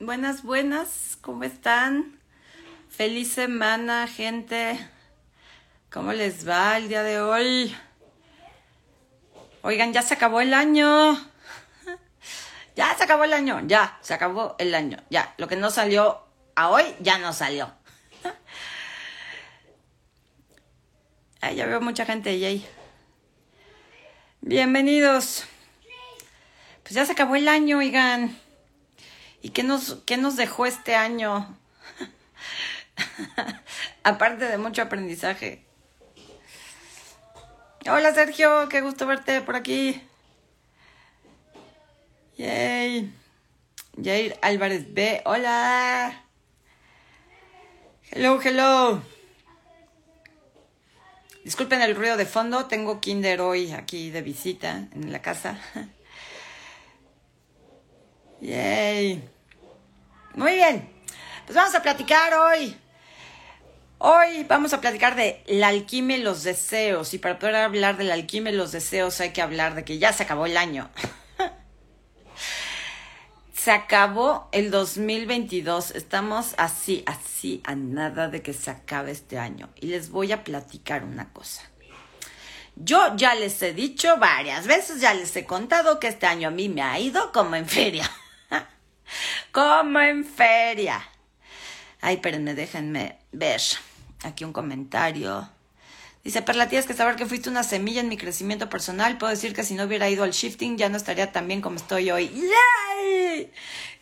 Buenas, buenas, ¿cómo están? Feliz semana, gente. ¿Cómo les va el día de hoy? Oigan, ya se acabó el año. Ya se acabó el año, ya, se acabó el año, ya. Lo que no salió a hoy, ya no salió. Ay, ya veo mucha gente ahí. Bienvenidos. Pues ya se acabó el año, oigan. ¿Y qué nos, qué nos dejó este año? Aparte de mucho aprendizaje. Hola Sergio, qué gusto verte por aquí. Yay. Jair Álvarez B. Hola. Hello, hello. Disculpen el ruido de fondo, tengo Kinder hoy aquí de visita en la casa. Yay. Muy bien. Pues vamos a platicar hoy. Hoy vamos a platicar de la alquimia y los deseos. Y para poder hablar de la alquimia y los deseos hay que hablar de que ya se acabó el año. se acabó el 2022. Estamos así, así, a nada de que se acabe este año. Y les voy a platicar una cosa. Yo ya les he dicho varias veces, ya les he contado que este año a mí me ha ido como en feria. como en feria. Ay, espérenme, déjenme ver. Aquí un comentario. Dice, Perla, tienes que saber que fuiste una semilla en mi crecimiento personal. Puedo decir que si no hubiera ido al shifting ya no estaría tan bien como estoy hoy. ¡Yay!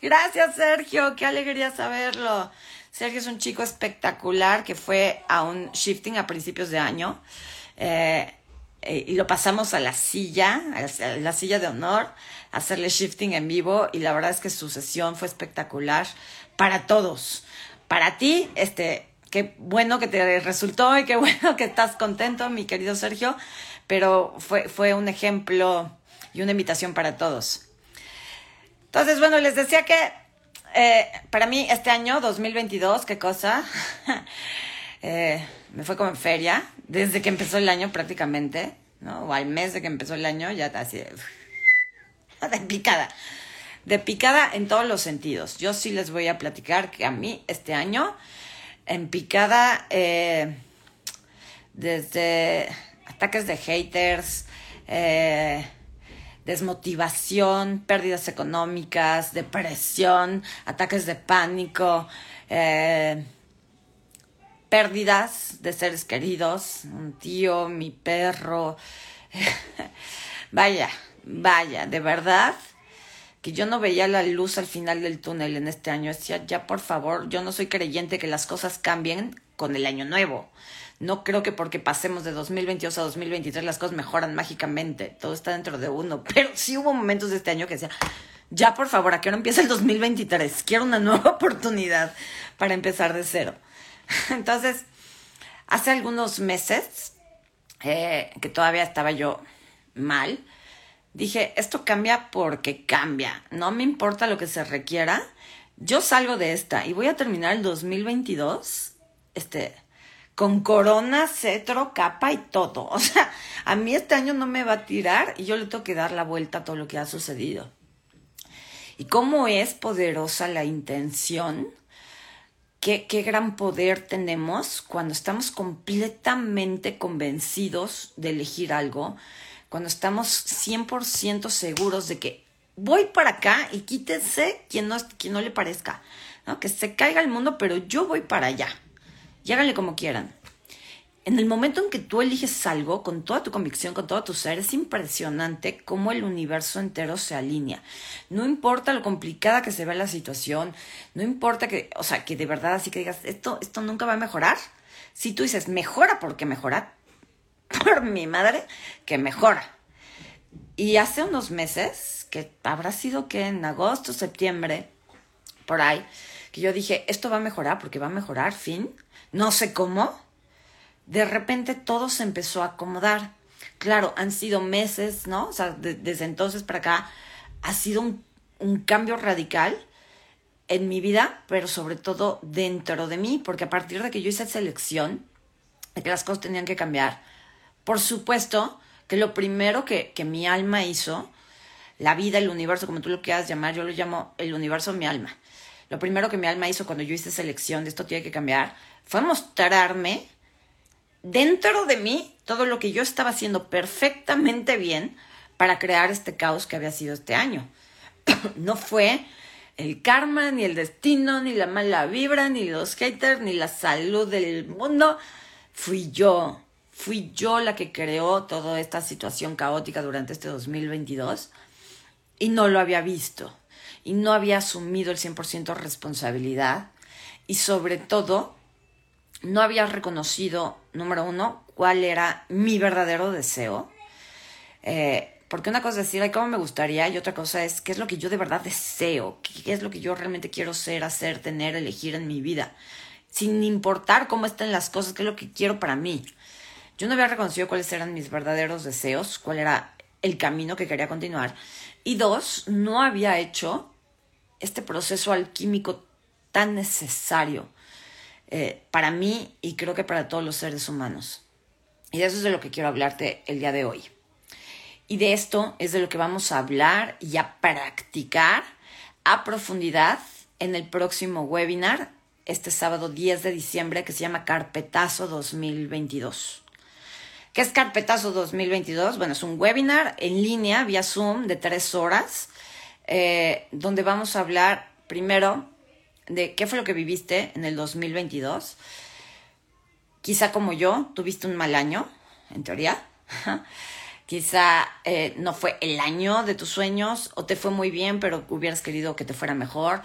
Gracias, Sergio. Qué alegría saberlo. Sergio es un chico espectacular que fue a un shifting a principios de año. Eh, eh, y lo pasamos a la silla, a la silla de honor, hacerle shifting en vivo. Y la verdad es que su sesión fue espectacular para todos. Para ti, este, qué bueno que te resultó y qué bueno que estás contento, mi querido Sergio, pero fue, fue un ejemplo y una invitación para todos. Entonces, bueno, les decía que eh, para mí este año, 2022, qué cosa, eh, me fue como en feria, desde que empezó el año prácticamente, ¿no? O al mes de que empezó el año, ya así de, picada. De picada en todos los sentidos. Yo sí les voy a platicar que a mí este año en picada eh, desde ataques de haters, eh, desmotivación, pérdidas económicas, depresión, ataques de pánico, eh, pérdidas de seres queridos, un tío, mi perro. vaya, vaya, de verdad que yo no veía la luz al final del túnel en este año. Decía, ya por favor, yo no soy creyente que las cosas cambien con el año nuevo. No creo que porque pasemos de 2022 a 2023 las cosas mejoran mágicamente. Todo está dentro de uno. Pero sí hubo momentos de este año que decía, ya por favor, ¿a qué hora empieza el 2023? Quiero una nueva oportunidad para empezar de cero. Entonces, hace algunos meses eh, que todavía estaba yo mal, dije, esto cambia porque cambia, no me importa lo que se requiera, yo salgo de esta y voy a terminar el 2022, este, con corona, cetro, capa y todo. O sea, a mí este año no me va a tirar y yo le tengo que dar la vuelta a todo lo que ha sucedido. Y cómo es poderosa la intención, qué, qué gran poder tenemos cuando estamos completamente convencidos de elegir algo, cuando estamos 100% seguros de que voy para acá y quítese quien no, quien no le parezca, ¿no? Que se caiga el mundo, pero yo voy para allá. Y háganle como quieran. En el momento en que tú eliges algo con toda tu convicción, con todo tu ser, es impresionante cómo el universo entero se alinea. No importa lo complicada que se vea la situación, no importa que, o sea, que de verdad así que digas, esto, esto nunca va a mejorar. Si tú dices, mejora porque mejora, por mi madre, que mejora. Y hace unos meses, que habrá sido que en agosto, septiembre, por ahí, que yo dije, esto va a mejorar porque va a mejorar, fin. No sé cómo. De repente todo se empezó a acomodar. Claro, han sido meses, ¿no? O sea, desde entonces para acá ha sido un, un cambio radical en mi vida, pero sobre todo dentro de mí, porque a partir de que yo hice selección, de que las cosas tenían que cambiar, por supuesto que lo primero que, mi alma hizo, la vida, el universo, como tú lo quieras llamar, yo lo llamo el universo mi alma. lo primero que mi alma hizo cuando yo hice esa elección de esto tiene que cambiar, fue mostrarme dentro de mí todo lo que yo estaba haciendo perfectamente bien para crear este caos que había sido este año. no fue el karma, ni el destino, ni la mala vibra, ni los haters, ni la salud del mundo. Fui yo. Fui yo la que creó toda esta situación caótica durante este 2022 y no lo había visto y no había asumido el 100% responsabilidad y sobre todo no había reconocido, número uno, cuál era mi verdadero deseo. Eh, porque una cosa es decir, ay, cómo me gustaría, y otra cosa es qué es lo que yo de verdad deseo, qué es lo que yo realmente quiero ser, hacer, tener, elegir en mi vida, sin importar cómo estén las cosas, qué es lo que quiero para mí. Yo no había reconocido cuáles eran mis verdaderos deseos, cuál era el camino que quería continuar. Y dos, no había hecho este proceso alquímico tan necesario eh, para mí y creo que para todos los seres humanos. Y de eso es de lo que quiero hablarte el día de hoy. Y de esto es de lo que vamos a hablar y a practicar a profundidad en el próximo webinar, este sábado 10 de diciembre, que se llama Carpetazo 2022. ¿Qué es Carpetazo 2022? Bueno, es un webinar en línea vía Zoom de tres horas, eh, donde vamos a hablar primero de qué fue lo que viviste en el 2022. Quizá como yo, tuviste un mal año, en teoría. Quizá eh, no fue el año de tus sueños o te fue muy bien, pero hubieras querido que te fuera mejor.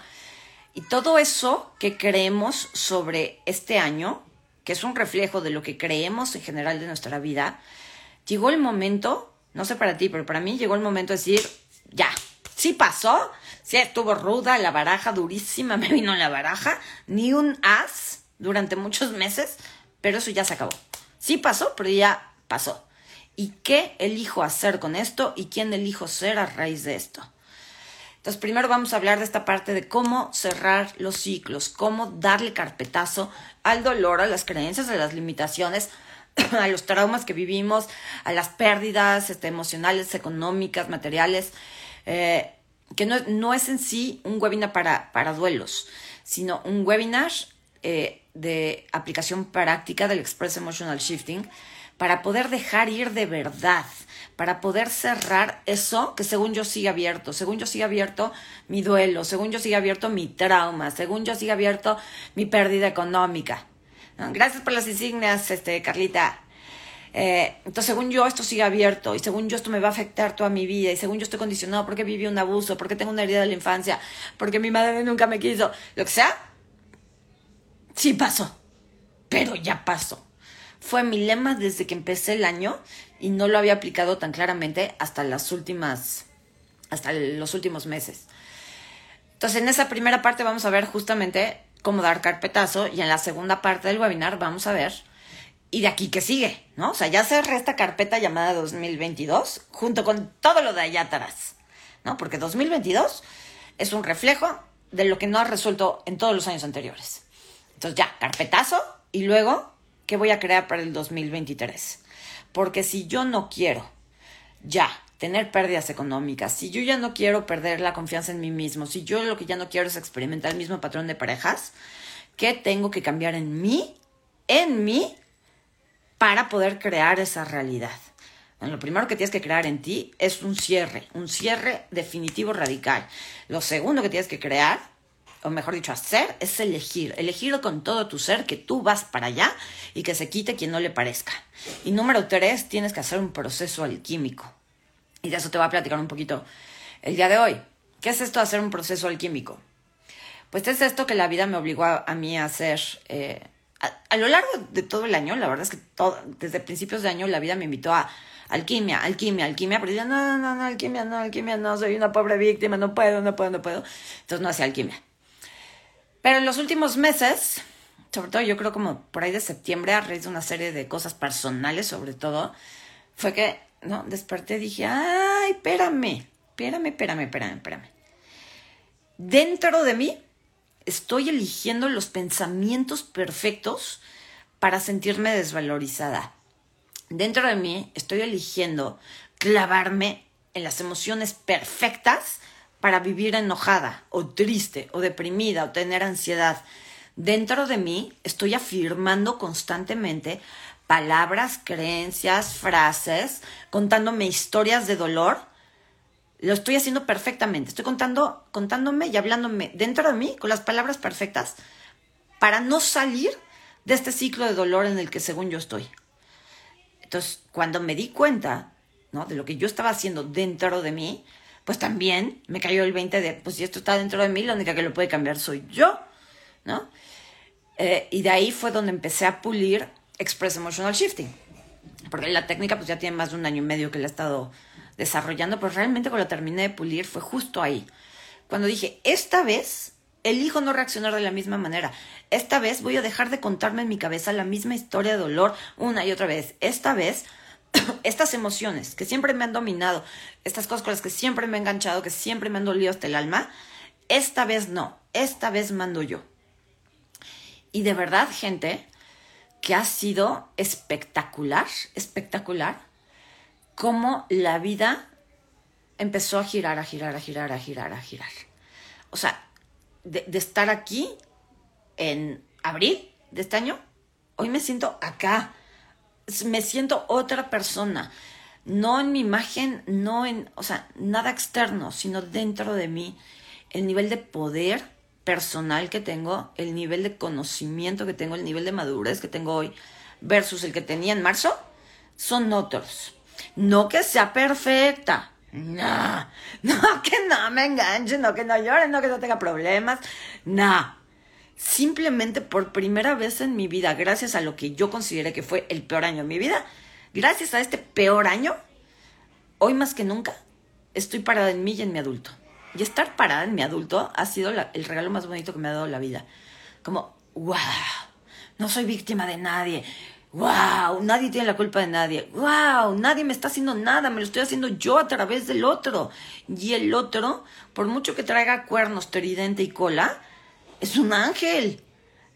Y todo eso que creemos sobre este año, que es un reflejo de lo que creemos en general de nuestra vida, llegó el momento, no sé para ti, pero para mí llegó el momento de decir, ya, sí pasó, sí estuvo ruda, la baraja durísima, me vino la baraja, ni un as durante muchos meses, pero eso ya se acabó. Sí pasó, pero ya pasó y qué elijo hacer con esto y quién elijo ser a raíz de esto. Entonces, primero vamos a hablar de esta parte de cómo cerrar los ciclos, cómo darle carpetazo al dolor, a las creencias, a las limitaciones, a los traumas que vivimos, a las pérdidas este, emocionales, económicas, materiales, eh, que no, es en sí un webinar para, para duelos, sino un webinar eh, de aplicación práctica del Express Emotional Shifting, para poder dejar ir de verdad, para poder cerrar eso que según yo sigue abierto, según yo sigue abierto mi duelo, según yo sigue abierto mi trauma, según yo sigue abierto mi pérdida económica. Gracias por las insignias, este, Carlita. Eh, entonces, según yo, esto sigue abierto y según yo, esto me va a afectar toda mi vida y según yo estoy condicionado porque viví un abuso, porque tengo una herida de la infancia, porque mi madre nunca me quiso, lo que sea, sí pasó, pero ya pasó fue mi lema desde que empecé el año y no lo había aplicado tan claramente hasta las últimas, hasta los últimos meses. Entonces, en esa primera parte vamos a ver justamente cómo dar carpetazo y en la segunda parte del webinar vamos a ver y de aquí que sigue, ¿no? O sea, ya cerré esta carpeta llamada 2022 junto con todo lo de allá atrás, ¿no? Porque 2022 es un reflejo de lo que no ha resuelto en todos los años anteriores. Entonces ya, carpetazo y luego ¿Qué voy a crear para el 2023? Porque si yo no quiero ya tener pérdidas económicas, si yo ya no quiero perder la confianza en mí mismo, si yo lo que ya no quiero es experimentar el mismo patrón de parejas, ¿qué tengo que cambiar en mí, en mí, para poder crear esa realidad? Bueno, lo primero que tienes que crear en ti es un cierre, un cierre definitivo radical. Lo segundo que tienes que crear o mejor dicho, hacer, es elegir. Elegir con todo tu ser que tú vas para allá y que se quite quien no le parezca. Y número tres, tienes que hacer un proceso alquímico. Y de eso te voy a platicar un poquito el día de hoy. ¿Qué es esto de hacer un proceso alquímico? Pues es esto que la vida me obligó a, mí a hacer. Eh, a, lo largo de todo el año, la verdad es que todo, desde principios de año la vida me invitó a alquimia, alquimia, alquimia, pero yo no, no, no, alquimia, no, alquimia, no, soy una pobre víctima, no puedo, no puedo, no puedo. Entonces no hacía alquimia. Pero en los últimos meses, sobre todo yo creo como por ahí de septiembre, a raíz de una serie de cosas personales sobre todo, fue que, no, desperté y dije, ay, espérame, espérame, espérame, espérame, espérame. Dentro de mí estoy eligiendo los pensamientos perfectos para sentirme desvalorizada. Dentro de mí estoy eligiendo clavarme en las emociones perfectas para vivir enojada o triste o deprimida o tener ansiedad. Dentro de mí estoy afirmando constantemente palabras, creencias, frases, contándome historias de dolor. Lo estoy haciendo perfectamente. Estoy contando, contándome y hablándome dentro de mí con las palabras perfectas para no salir de este ciclo de dolor en el que según yo estoy. Entonces, cuando me di cuenta, ¿no? De lo que yo estaba haciendo dentro de mí, pues también me cayó el 20 de, pues si esto está dentro de mí, la única que lo puede cambiar soy yo, ¿no? Eh, y de ahí fue donde empecé a pulir Express Emotional Shifting. Porque la técnica pues ya tiene más de un año y medio que la he estado desarrollando, pero realmente cuando la terminé de pulir fue justo ahí. Cuando dije, esta vez elijo no reaccionar de la misma manera. Esta vez voy a dejar de contarme en mi cabeza la misma historia de dolor una y otra vez. Esta vez, estas emociones que siempre me han dominado, estas cosas con las que siempre me he enganchado, que siempre me han dolido hasta el alma, esta vez no, esta vez mando yo. Y de verdad, gente, que ha sido espectacular, espectacular, cómo la vida empezó a girar, a girar, a girar, a girar, a girar. O sea, de, estar aquí en abril de este año, hoy me siento acá, me siento otra persona, no en mi imagen, no en, o sea, nada externo, sino dentro de mí, el nivel de poder personal que tengo, el nivel de conocimiento que tengo, el nivel de madurez que tengo hoy versus el que tenía en marzo, son otros. No que sea perfecta, no, no que no me enganche, no que no llore, no que no tenga problemas, no. Simplemente por primera vez en mi vida, gracias a lo que yo consideré que fue el peor año de mi vida, gracias a este peor año, hoy más que nunca estoy parada en mí y en mi adulto. Y estar parada en mi adulto ha sido el regalo más bonito que me ha dado la vida. Como, wow, no soy víctima de nadie wow, nadie tiene la culpa de nadie, wow, nadie me está haciendo nada, me lo estoy haciendo yo a través del otro. Y el otro, por mucho que traiga cuernos, tridente y cola, es un ángel,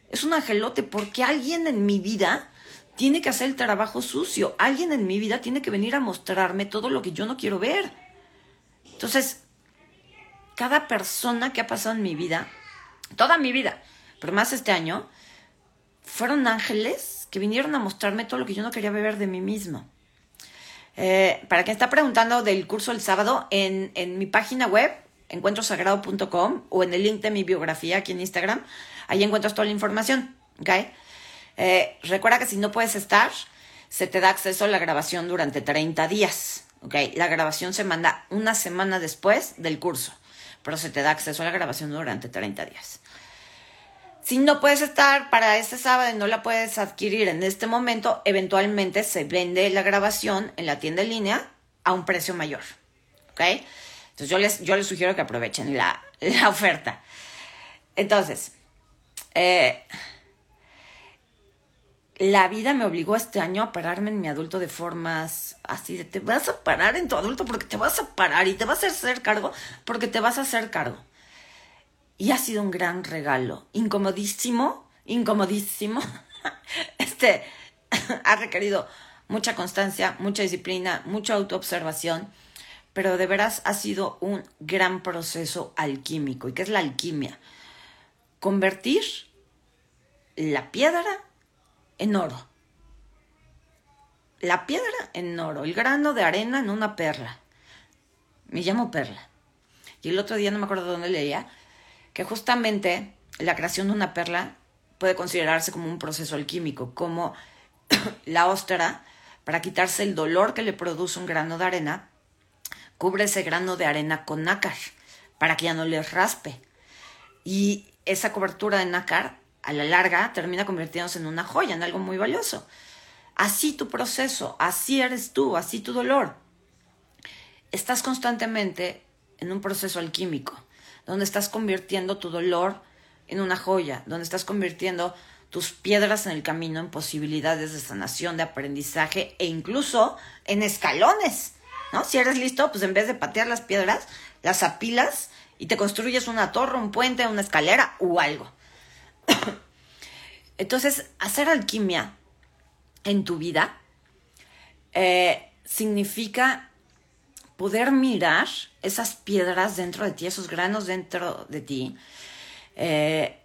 es un angelote, porque alguien en mi vida tiene que hacer el trabajo sucio, alguien en mi vida tiene que venir a mostrarme todo lo que yo no quiero ver. Entonces, cada persona que ha pasado en mi vida, toda mi vida, pero más este año, fueron ángeles que vinieron a mostrarme todo lo que yo no quería ver de mí mismo. Eh, para quien está preguntando del curso el sábado, en, mi página web, encuentrosagrado.com, o en el link de mi biografía aquí en Instagram, ahí encuentras toda la información. ¿okay? Eh, recuerda que si no puedes estar, se te da acceso a la grabación durante 30 días. ¿okay? La grabación se manda una semana después del curso, pero se te da acceso a la grabación durante 30 días. Si no puedes estar para ese sábado y no la puedes adquirir en este momento, eventualmente se vende la grabación en la tienda en línea a un precio mayor. Entonces yo les, yo les sugiero que aprovechen la, oferta. Entonces, eh, la vida me obligó este año a pararme en mi adulto de formas así de te vas a parar en tu adulto porque te vas a parar y te vas a hacer cargo porque te vas a hacer cargo. Y ha sido un gran regalo. Incomodísimo, incomodísimo. Este ha requerido mucha constancia, mucha disciplina, mucha autoobservación, pero de veras ha sido un gran proceso alquímico. ¿Y qué es la alquimia? Convertir la piedra en oro. La piedra en oro, el grano de arena en una perla. Me llamo perla. Y el otro día no me acuerdo dónde leía que justamente la creación de una perla puede considerarse como un proceso alquímico, como la óstera, para quitarse el dolor que le produce un grano de arena, cubre ese grano de arena con nácar, para que ya no le raspe. Y esa cobertura de nácar, a la larga, termina convirtiéndose en una joya, en algo muy valioso. Así tu proceso, así eres tú, así tu dolor. Estás constantemente en un proceso alquímico donde estás convirtiendo tu dolor en una joya, donde estás convirtiendo tus piedras en el camino en posibilidades de sanación, de aprendizaje e incluso en escalones, Si eres listo, pues en vez de patear las piedras, las apilas y te construyes una torre, un puente, una escalera o algo. Entonces, hacer alquimia en tu vida eh, significa poder mirar esas piedras dentro de ti, esos granos dentro de ti, eh,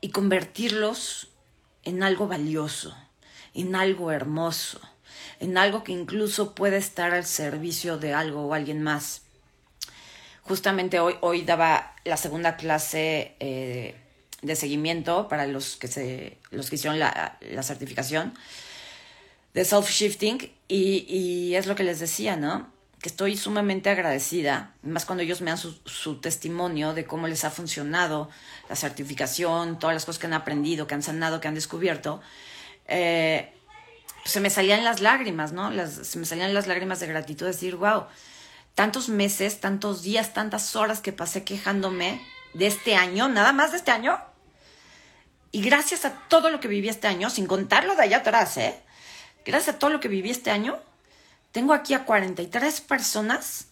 y convertirlos en algo valioso, en algo hermoso, en algo que incluso puede estar al servicio de algo o alguien más. Justamente hoy, hoy daba la segunda clase eh, de seguimiento para los que, se, los que hicieron la, la certificación de self-shifting y, y, es lo que les decía, ¿no? Que estoy sumamente agradecida, más cuando ellos me dan su, su, testimonio de cómo les ha funcionado la certificación, todas las cosas que han aprendido, que han sanado, que han descubierto. Eh, se me salían las lágrimas, ¿no? Se me salían las lágrimas de gratitud, decir, wow, tantos meses, tantos días, tantas horas que pasé quejándome de este año, nada más de este año. Y gracias a todo lo que viví este año, sin contarlo de allá atrás, ¿eh? Gracias a todo lo que viví este año, tengo aquí a 43 personas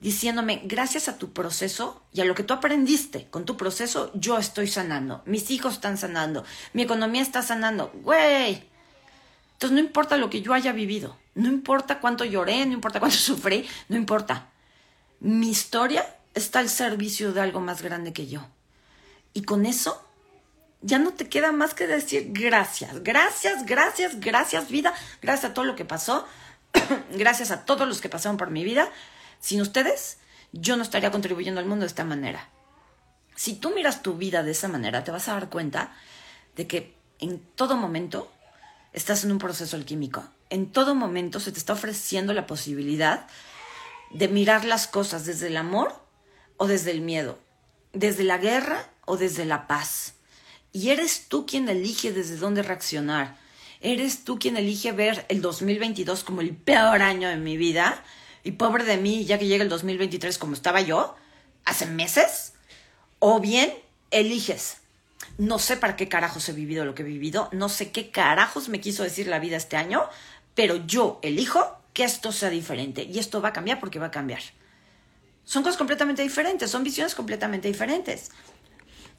diciéndome, gracias a tu proceso y a lo que tú aprendiste con tu proceso, yo estoy sanando, mis hijos están sanando, mi economía está sanando, güey. Entonces no importa lo que yo haya vivido, no importa cuánto lloré, no importa cuánto sufrí, no importa. Mi historia está al servicio de algo más grande que yo. Y con eso ya no te queda más que decir gracias, gracias, gracias, gracias vida, gracias a todo lo que pasó, gracias a todos los que pasaron por mi vida. Sin ustedes, yo no estaría contribuyendo al mundo de esta manera. Si tú miras tu vida de esa manera, te vas a dar cuenta de que en todo momento estás en un proceso alquímico. En todo momento se te está ofreciendo la posibilidad de mirar las cosas desde el amor o desde el miedo, desde la guerra o desde la paz. Y eres tú quien elige desde dónde reaccionar. Eres tú quien elige ver el 2022 como el peor año de mi vida y pobre de mí, ya que llega el 2023 como estaba yo, hace meses. O bien eliges. No sé para qué carajos he vivido lo que he vivido, no sé qué carajos me quiso decir la vida este año, pero yo elijo que esto sea diferente y esto va a cambiar porque va a cambiar. Son cosas completamente diferentes, son visiones completamente diferentes.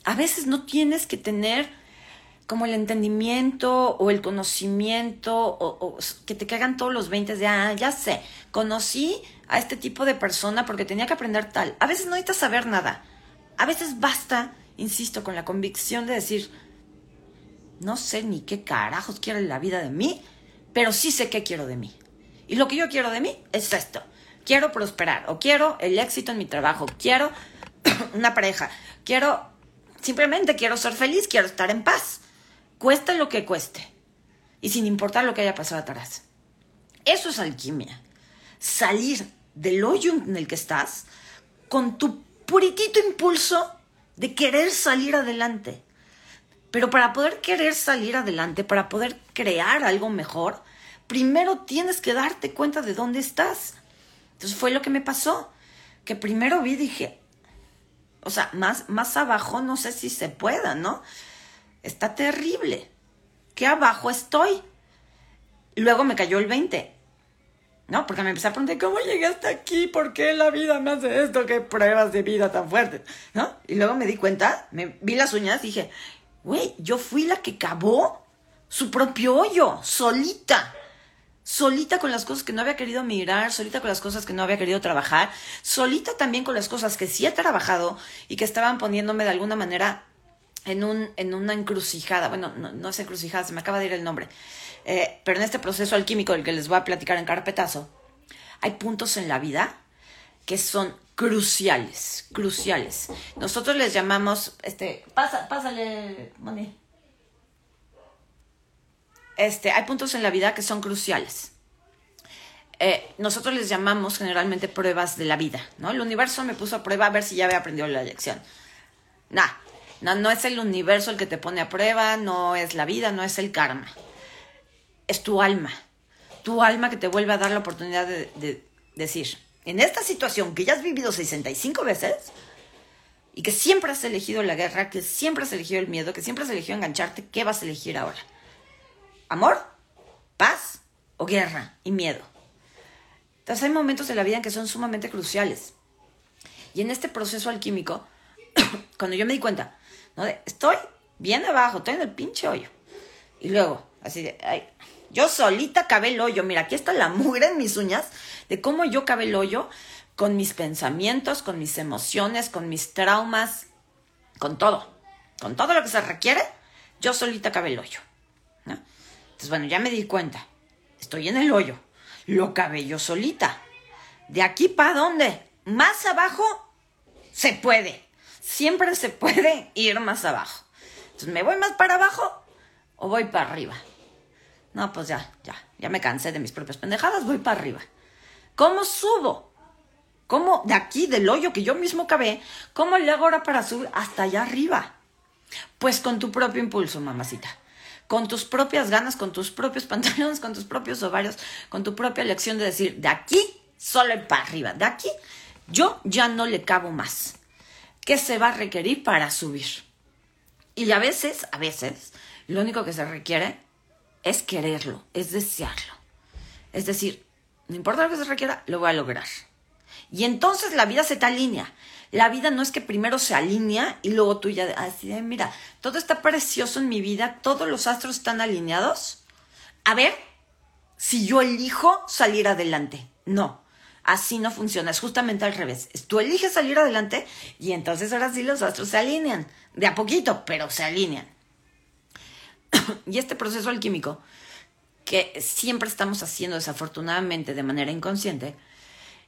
A veces no tienes que tener como el entendimiento o el conocimiento o, que te caigan todos los 20 de, ah, ya sé, conocí a este tipo de persona porque tenía que aprender tal. A veces no necesitas saber nada. A veces basta, insisto, con la convicción de decir, no sé ni qué carajos quiere la vida de mí, pero sí sé qué quiero de mí. Y lo que yo quiero de mí es esto. Quiero prosperar o quiero el éxito en mi trabajo, quiero una pareja, quiero, simplemente quiero ser feliz, quiero estar en paz. Cueste lo que cueste. Y sin importar lo que haya pasado atrás. Eso es alquimia. Salir del hoyo en el que estás con tu puritito impulso de querer salir adelante. Pero para poder querer salir adelante, para poder crear algo mejor, primero tienes que darte cuenta de dónde estás. Entonces fue lo que me pasó, que primero vi, dije, o sea, más, más abajo no sé si se pueda, ¿no? Está terrible. ¿Qué abajo estoy? Luego me cayó el 20. ¿No? Porque me empecé a preguntar, ¿cómo llegué hasta aquí? ¿Por qué la vida me hace esto? ¿Qué pruebas de vida tan fuertes? ¿No? Y luego me di cuenta, me vi las uñas y dije, güey, yo fui la que cavó su propio hoyo, solita. Solita con las cosas que no había querido mirar, solita con las cosas que no había querido trabajar, solita también con las cosas que sí he trabajado y que estaban poniéndome de alguna manera en, un, en una encrucijada. Bueno, no, no es encrucijada, se me acaba de ir el nombre. Eh, pero en este proceso alquímico del que les voy a platicar en carpetazo, hay puntos en la vida que son cruciales, cruciales. Nosotros les llamamos, este, pasa, pásale, Moni. Este, hay puntos en la vida que son cruciales. Eh, nosotros les llamamos generalmente pruebas de la vida, ¿no? El universo me puso a prueba a ver si ya había aprendido la lección. Nah, no, no es el universo el que te pone a prueba, no es la vida, no es el karma. Es tu alma. Tu alma que te vuelve a dar la oportunidad de, de decir, en esta situación que ya has vivido 65 veces y que siempre has elegido la guerra, que siempre has elegido el miedo, que siempre has elegido engancharte, ¿qué vas a elegir ahora? ¿Amor? ¿Paz? ¿O guerra y miedo? Entonces hay momentos de la vida en que son sumamente cruciales. Y en este proceso alquímico, cuando yo me di cuenta, ¿no? estoy bien abajo, estoy en el pinche hoyo. Y luego, así de, ay, yo solita cabé el hoyo. Mira, aquí está la mugre en mis uñas de cómo yo cabé el hoyo. con mis pensamientos, con mis emociones, con mis traumas, con todo, con todo lo que se requiere, yo solita cabe el hoyo. Entonces, bueno, ya me di cuenta, estoy en el hoyo, lo cabe yo solita. ¿De aquí para dónde? Más abajo se puede, siempre se puede ir más abajo. Entonces, ¿me voy más para abajo o voy para arriba? No, pues ya, ya, ya me cansé de mis propias pendejadas, voy para arriba. ¿Cómo subo? ¿Cómo de aquí, del hoyo que yo mismo cavé, cómo le hago ahora para subir hasta allá arriba? Pues con tu propio impulso, mamacita. Con tus propias ganas, con tus propios pantalones, con tus propios ovarios, con tu propia elección de decir, de aquí solo para arriba, de aquí yo ya no le cabo más. ¿Qué se va a requerir para subir? Y a veces, a veces, lo único que se requiere es quererlo, es desearlo. Es decir, no importa lo que se requiera, lo voy a lograr. Y entonces la vida se te alinea. La vida no es que primero se alinea y luego tú ya, así mira, todo está precioso en mi vida, todos los astros están alineados. A ver si yo elijo salir adelante. No, así no funciona, es justamente al revés. Tú eliges salir adelante y entonces ahora sí los astros se alinean. De a poquito, pero se alinean. y este proceso alquímico, que siempre estamos haciendo desafortunadamente de manera inconsciente,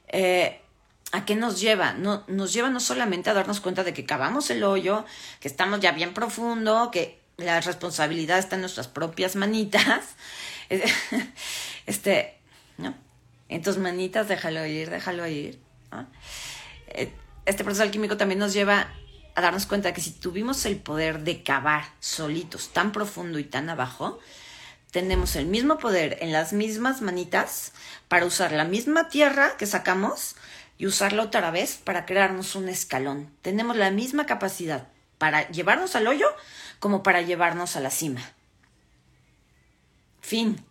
eh, ¿a qué nos lleva? No, nos lleva no solamente a darnos cuenta de que cavamos el hoyo, que estamos ya bien profundo, que la responsabilidad está en nuestras propias manitas. este, ¿no? En tus manitas, déjalo ir, déjalo ir. Eh, este proceso alquímico también nos lleva a darnos cuenta que si tuvimos el poder de cavar solitos tan profundo y tan abajo, tenemos el mismo poder en las mismas manitas para usar la misma tierra que sacamos y usarla otra vez para crearnos un escalón. Tenemos la misma capacidad para llevarnos al hoyo como para llevarnos a la cima. Fin.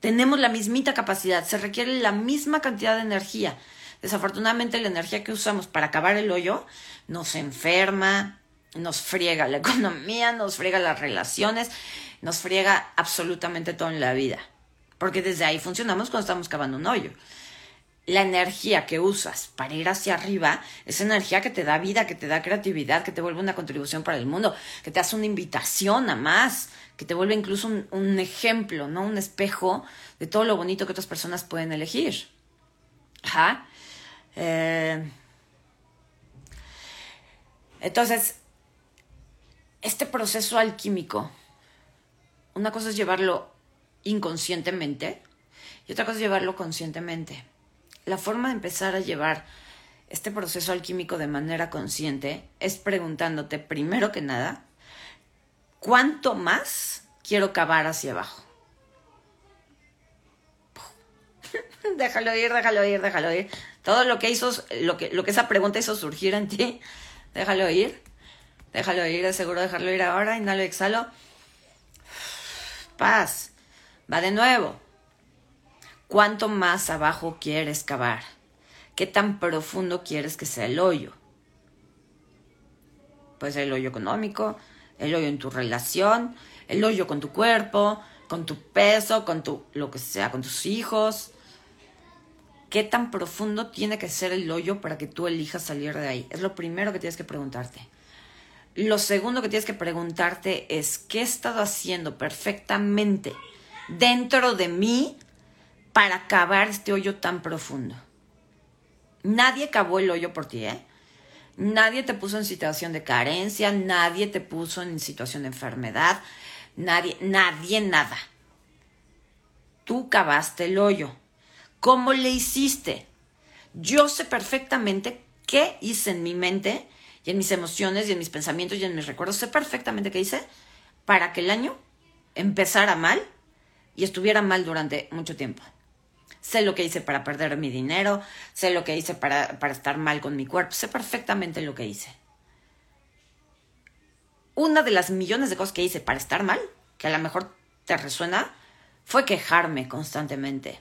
Tenemos la mismita capacidad, se requiere la misma cantidad de energía. Desafortunadamente la energía que usamos para acabar el hoyo nos enferma, nos friega la economía, nos friega las relaciones, nos friega absolutamente todo en la vida. Porque desde ahí funcionamos cuando estamos cavando un hoyo. La energía que usas para ir hacia arriba es energía que te da vida, que te da creatividad, que te vuelve una contribución para el mundo, que te hace una invitación a más, que te vuelve incluso un, ejemplo, ¿no? Un espejo de todo lo bonito que otras personas pueden elegir. Ajá. Eh, entonces, este proceso alquímico, una cosa es llevarlo inconscientemente y otra cosa es llevarlo conscientemente. La forma de empezar a llevar este proceso alquímico de manera consciente es preguntándote primero que nada, ¿cuánto más quiero cavar hacia abajo? déjalo ir, déjalo ir, déjalo ir. Todo lo que hizo, lo que, lo que esa pregunta hizo surgir en ti, déjalo ir. Déjalo ir, seguro dejarlo ir ahora. Inhalo exhalo. Paz. Va de nuevo. ¿Cuánto más abajo quieres cavar? ¿Qué tan profundo quieres que sea el hoyo? Puede ser el hoyo económico, el hoyo en tu relación, el hoyo con tu cuerpo, con tu peso, con tu lo que sea, con tus hijos, ¿Qué tan profundo tiene que ser el hoyo para que tú elijas salir de ahí? Es lo primero que tienes que preguntarte. Lo segundo que tienes que preguntarte es, ¿qué he estado haciendo perfectamente dentro de mí para cavar este hoyo tan profundo? Nadie cavó el hoyo por ti, ¿eh? Nadie te puso en situación de carencia, nadie te puso en situación de enfermedad, nadie, nadie, nada. Tú cavaste el hoyo. ¿Cómo le hiciste? Yo sé perfectamente qué hice en mi mente y en mis emociones y en mis pensamientos y en mis recuerdos. Sé perfectamente qué hice para que el año empezara mal y estuviera mal durante mucho tiempo. Sé lo que hice para perder mi dinero, sé lo que hice para, para estar mal con mi cuerpo, sé perfectamente lo que hice. Una de las millones de cosas que hice para estar mal, que a lo mejor te resuena, fue quejarme constantemente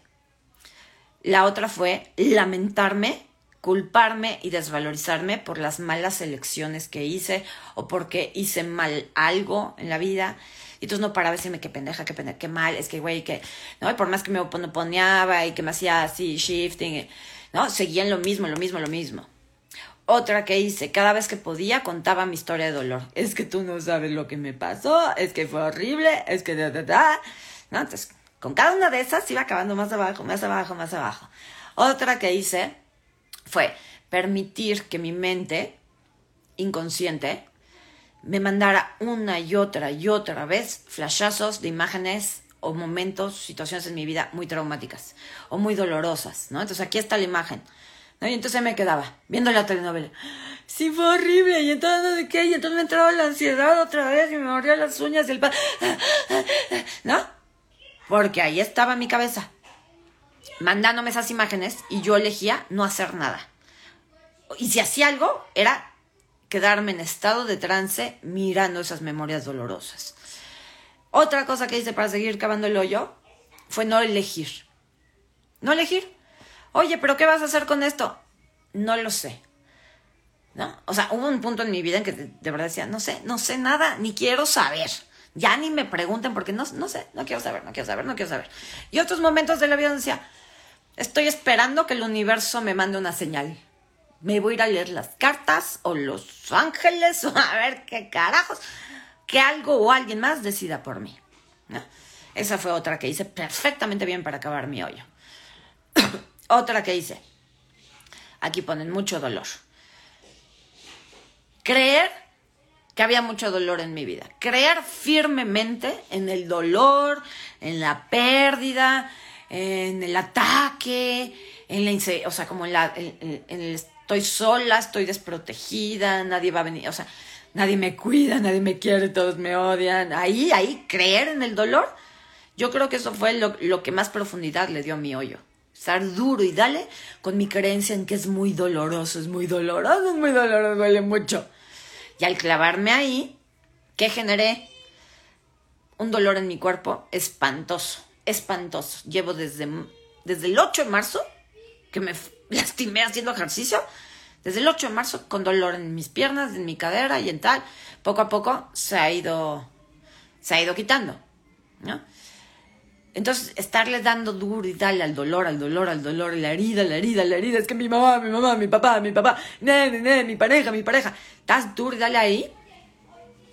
la otra fue lamentarme, culparme y desvalorizarme por las malas elecciones que hice o porque hice mal algo en la vida. Y entonces no paraba de decirme qué pendeja, qué pendeja, qué mal, es que güey, que, no, y por más que me oponeaba y que me hacía así shifting, ¿no? Seguían lo mismo, lo mismo, lo mismo. Otra que hice, cada vez que podía contaba mi historia de dolor. Es que tú no sabes lo que me pasó, es que fue horrible, es que da, da, da. ¿No? Entonces, con cada una de esas iba acabando más abajo, más abajo, más abajo. Otra que hice fue permitir que mi mente inconsciente me mandara una y otra y otra vez flashazos de imágenes o momentos, situaciones en mi vida muy traumáticas o muy dolorosas, ¿no? Entonces aquí está la imagen, ¿no? Y entonces me quedaba viendo la telenovela. Sí, fue horrible, y entonces qué, y entonces me entraba la ansiedad otra vez y me mordía las uñas y el... ¿No? Porque ahí estaba mi cabeza, mandándome esas imágenes y yo elegía no hacer nada. Y si hacía algo, era quedarme en estado de trance mirando esas memorias dolorosas. Otra cosa que hice para seguir cavando el hoyo fue no elegir. No elegir. Oye, pero ¿qué vas a hacer con esto? No lo sé. ¿No? O sea, hubo un punto en mi vida en que de, verdad decía, no sé, no sé nada, ni quiero saber. Ya ni me pregunten porque no, no sé, no quiero saber, no quiero saber, no quiero saber. Y otros momentos de la vida decía, estoy esperando que el universo me mande una señal. Me voy a ir a leer las cartas o los ángeles o a ver qué carajos que algo o alguien más decida por mí. Esa fue otra que hice perfectamente bien para acabar mi hoyo. otra que hice. Aquí ponen mucho dolor. Creer que había mucho dolor en mi vida. Creer firmemente en el dolor, en la pérdida, en el ataque, en la o sea, como en, la, en el estoy sola, estoy desprotegida, nadie va a venir, o sea, nadie me cuida, nadie me quiere, todos me odian. Ahí, ahí, creer en el dolor, yo creo que eso fue lo, que más profundidad le dio a mi hoyo. Estar duro y dale con mi creencia en que es muy doloroso, es muy doloroso, es muy doloroso, duele mucho. Y al clavarme ahí, ¿qué generé? Un dolor en mi cuerpo espantoso, espantoso. Llevo desde, desde el 8 de marzo, que me lastimé haciendo ejercicio, desde el 8 de marzo con dolor en mis piernas, en mi cadera y en tal. Poco a poco se ha ido, se ha ido quitando, ¿no? Entonces, estarle dando duro y tal al dolor, al dolor, al dolor, la herida, la herida, la herida, es que mi mamá, mi mamá, mi papá, mi papá, ne, ne, mi pareja, mi pareja, estás duro y dale ahí,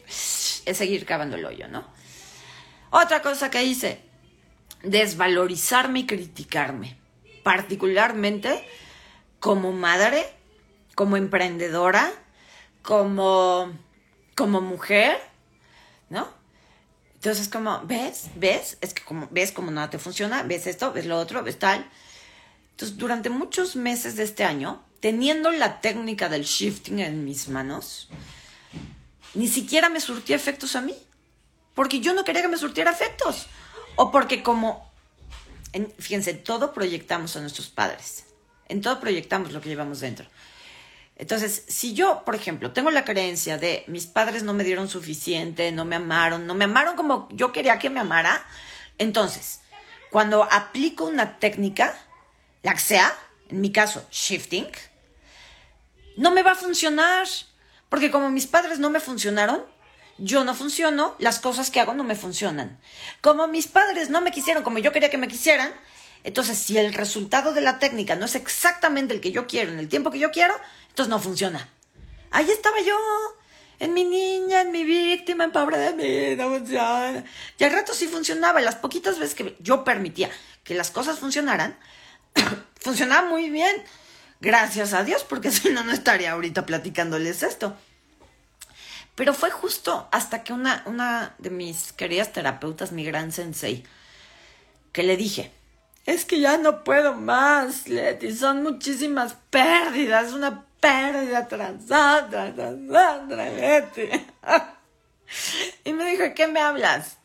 es seguir cavando el hoyo, ¿no? Otra cosa que hice, desvalorizarme y criticarme, particularmente como madre como emprendedora, como, como mujer, ¿no? Entonces, como, ¿ves? ¿Ves? Es que como, ¿ves cómo nada te funciona? ¿Ves esto? ¿Ves lo otro? ¿Ves tal? Entonces, durante muchos meses de este año, teniendo la técnica del shifting en mis manos, ni siquiera me surtía efectos a mí. Porque yo no quería que me surtiera efectos. O porque como, fíjense, todo proyectamos a nuestros padres. En todo proyectamos lo que llevamos dentro. Entonces, si yo, por ejemplo, tengo la creencia de mis padres no me dieron suficiente, no me amaron, no me amaron como yo quería que me amara, entonces, cuando aplico una técnica, la que sea, en mi caso, shifting, no me va a funcionar, porque como mis padres no me funcionaron, yo no funciono, las cosas que hago no me funcionan. Como mis padres no me quisieron como yo quería que me quisieran, entonces si el resultado de la técnica no es exactamente el que yo quiero en el tiempo que yo quiero, entonces no funciona. Ahí estaba yo, en mi niña, en mi víctima, en pobre de mí, no funciona. Y al rato sí funcionaba. Y las poquitas veces que yo permitía que las cosas funcionaran, funcionaba muy bien. Gracias a Dios, porque si no, no estaría ahorita platicándoles esto. Pero fue justo hasta que una, una de mis queridas terapeutas, mi gran sensei, que le dije, es que ya no puedo más, Leti, son muchísimas pérdidas, una pérdida tras otra, tras otra, y me dijo, ¿qué me hablas?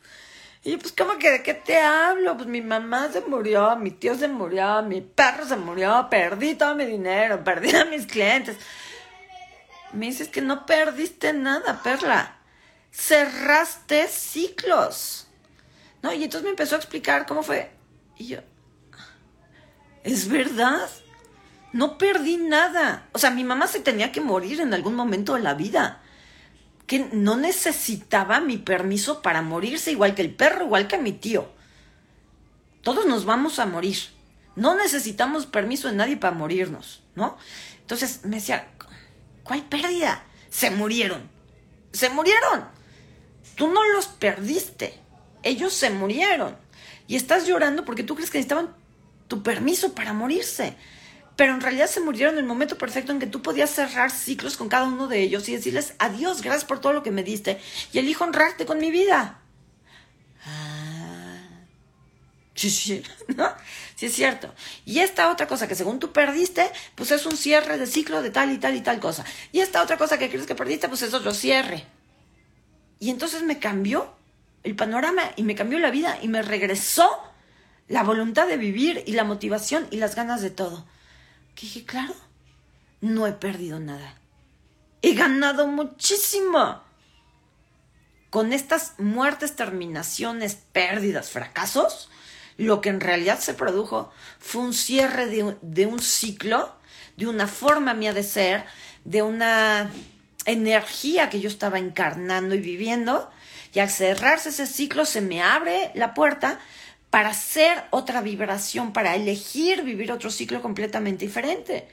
Y pues, ¿cómo que de qué te hablo? Pues mi mamá se murió, mi tío se murió, mi perro se murió, perdí todo mi dinero, perdí a mis clientes. Me dices que no perdiste nada, Perla. Cerraste ciclos. ¿No? Y entonces me empezó a explicar cómo fue. Y yo, ¿es verdad? No perdí nada. O sea, mi mamá se tenía que morir en algún momento de la vida. Que no necesitaba mi permiso para morirse, igual que el perro, igual que mi tío. Todos nos vamos a morir. No necesitamos permiso de nadie para morirnos, ¿no? Entonces me decía, ¿cuál pérdida? Se murieron. Se murieron. Tú no los perdiste. Ellos se murieron. Y estás llorando porque tú crees que necesitaban tu permiso para morirse. Pero en realidad se murieron en el momento perfecto en que tú podías cerrar ciclos con cada uno de ellos y decirles adiós, gracias por todo lo que me diste y elijo honrarte con mi vida. Ah, sí, sí, ¿no? Sí es cierto. Y esta otra cosa que según tú perdiste, pues es un cierre de ciclo de tal y tal y tal cosa. Y esta otra cosa que crees que perdiste, pues es otro cierre. Y entonces me cambió el panorama y me cambió la vida y me regresó la voluntad de vivir y la motivación y las ganas de todo. Que dije, claro, no he perdido nada. He ganado muchísimo. Con estas muertes, terminaciones, pérdidas, fracasos, lo que en realidad se produjo fue un cierre de, de un ciclo, de una forma mía de ser, de una energía que yo estaba encarnando y viviendo, y al cerrarse ese ciclo se me abre la puerta para hacer otra vibración, para elegir vivir otro ciclo completamente diferente.